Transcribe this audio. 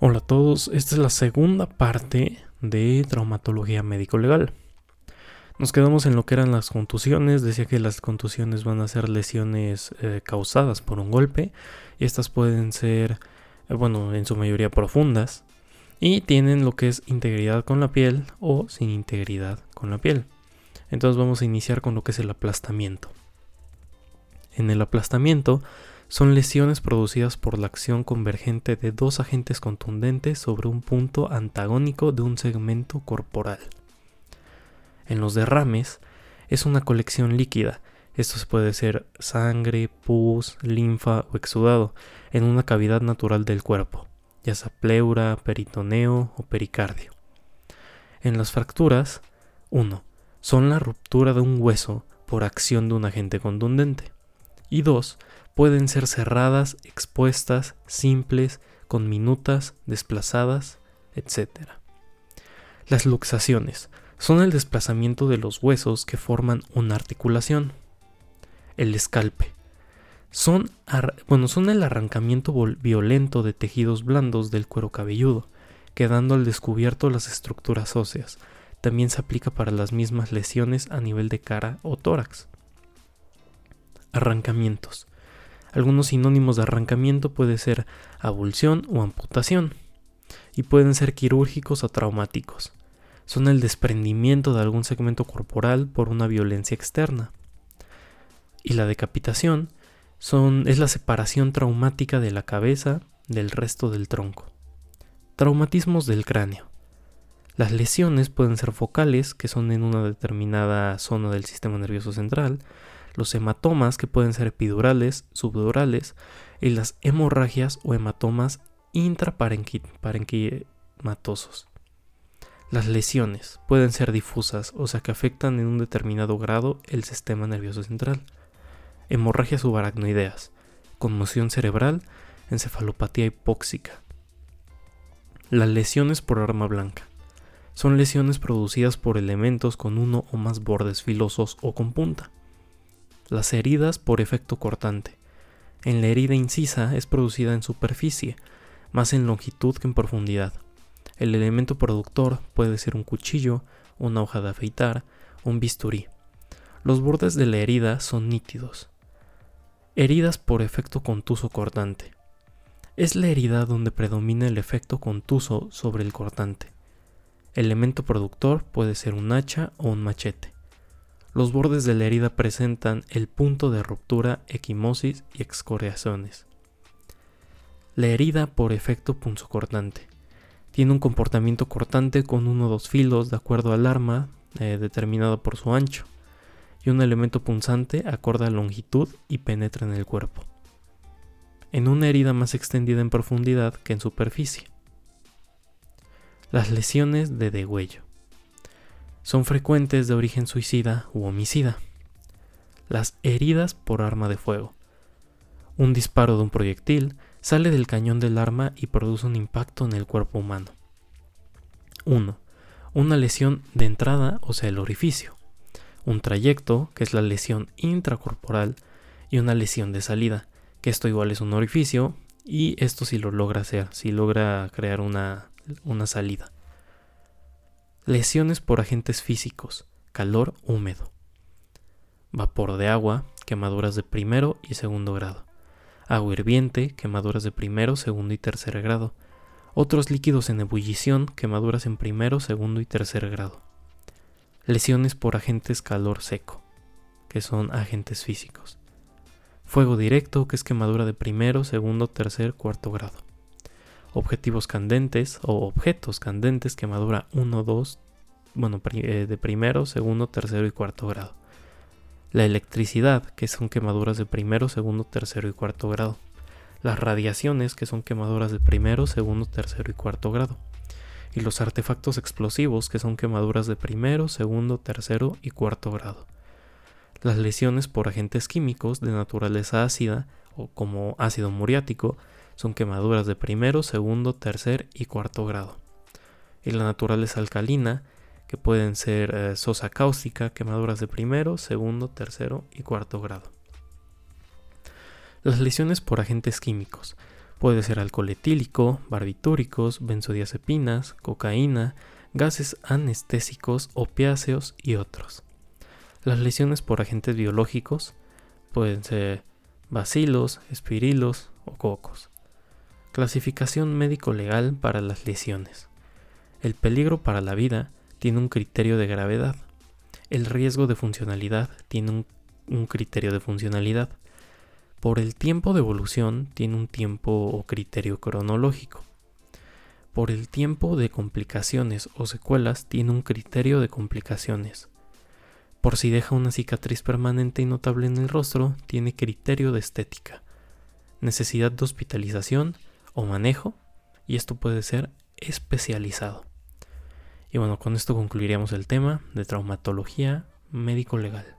Hola a todos, esta es la segunda parte de traumatología médico-legal. Nos quedamos en lo que eran las contusiones, decía que las contusiones van a ser lesiones eh, causadas por un golpe y estas pueden ser, eh, bueno, en su mayoría profundas y tienen lo que es integridad con la piel o sin integridad con la piel. Entonces vamos a iniciar con lo que es el aplastamiento. En el aplastamiento son lesiones producidas por la acción convergente de dos agentes contundentes sobre un punto antagónico de un segmento corporal. En los derrames es una colección líquida, esto puede ser sangre, pus, linfa o exudado, en una cavidad natural del cuerpo, ya sea pleura, peritoneo o pericardio. En las fracturas, 1. Son la ruptura de un hueso por acción de un agente contundente. Y 2 pueden ser cerradas, expuestas, simples, con minutas, desplazadas, etc. Las luxaciones son el desplazamiento de los huesos que forman una articulación. El escalpe son, bueno, son el arrancamiento violento de tejidos blandos del cuero cabelludo, quedando al descubierto las estructuras óseas. También se aplica para las mismas lesiones a nivel de cara o tórax. Arrancamientos algunos sinónimos de arrancamiento puede ser abulsión o amputación, y pueden ser quirúrgicos o traumáticos. Son el desprendimiento de algún segmento corporal por una violencia externa. Y la decapitación es la separación traumática de la cabeza del resto del tronco. Traumatismos del cráneo. Las lesiones pueden ser focales, que son en una determinada zona del sistema nervioso central, los hematomas que pueden ser epidurales, subdurales y las hemorragias o hematomas intraparenquimatosos. Las lesiones pueden ser difusas, o sea que afectan en un determinado grado el sistema nervioso central. Hemorragias subaracnoideas, conmoción cerebral, encefalopatía hipóxica. Las lesiones por arma blanca. Son lesiones producidas por elementos con uno o más bordes filosos o con punta. Las heridas por efecto cortante. En la herida incisa es producida en superficie, más en longitud que en profundidad. El elemento productor puede ser un cuchillo, una hoja de afeitar, un bisturí. Los bordes de la herida son nítidos. Heridas por efecto contuso cortante. Es la herida donde predomina el efecto contuso sobre el cortante. Elemento productor puede ser un hacha o un machete. Los bordes de la herida presentan el punto de ruptura, equimosis y excoriaciones. La herida por efecto punzocortante. Tiene un comportamiento cortante con uno o dos filos de acuerdo al arma eh, determinado por su ancho y un elemento punzante acorde a longitud y penetra en el cuerpo. En una herida más extendida en profundidad que en superficie. Las lesiones de degüello son frecuentes de origen suicida u homicida. Las heridas por arma de fuego. Un disparo de un proyectil sale del cañón del arma y produce un impacto en el cuerpo humano. 1. Una lesión de entrada, o sea, el orificio. Un trayecto, que es la lesión intracorporal, y una lesión de salida, que esto igual es un orificio, y esto sí lo logra hacer, si logra crear una, una salida. Lesiones por agentes físicos, calor húmedo. Vapor de agua, quemaduras de primero y segundo grado. Agua hirviente, quemaduras de primero, segundo y tercer grado. Otros líquidos en ebullición, quemaduras en primero, segundo y tercer grado. Lesiones por agentes calor seco, que son agentes físicos. Fuego directo, que es quemadura de primero, segundo, tercer, cuarto grado objetivos candentes o objetos candentes quemadura 1, 2, bueno, eh, de primero, segundo, tercero y cuarto grado. La electricidad, que son quemaduras de primero, segundo, tercero y cuarto grado. Las radiaciones, que son quemaduras de primero, segundo, tercero y cuarto grado. Y los artefactos explosivos, que son quemaduras de primero, segundo, tercero y cuarto grado. Las lesiones por agentes químicos de naturaleza ácida o como ácido muriático son quemaduras de primero, segundo, tercer y cuarto grado. Y la naturaleza alcalina, que pueden ser eh, sosa cáustica, quemaduras de primero, segundo, tercero y cuarto grado. Las lesiones por agentes químicos Puede ser alcohol etílico, barbitúricos, benzodiazepinas, cocaína, gases anestésicos, opiáceos y otros. Las lesiones por agentes biológicos pueden ser bacilos, espirilos o cocos. Clasificación médico-legal para las lesiones. El peligro para la vida tiene un criterio de gravedad. El riesgo de funcionalidad tiene un, un criterio de funcionalidad. Por el tiempo de evolución tiene un tiempo o criterio cronológico. Por el tiempo de complicaciones o secuelas tiene un criterio de complicaciones. Por si deja una cicatriz permanente y notable en el rostro, tiene criterio de estética. Necesidad de hospitalización o manejo, y esto puede ser especializado. Y bueno, con esto concluiríamos el tema de traumatología médico-legal.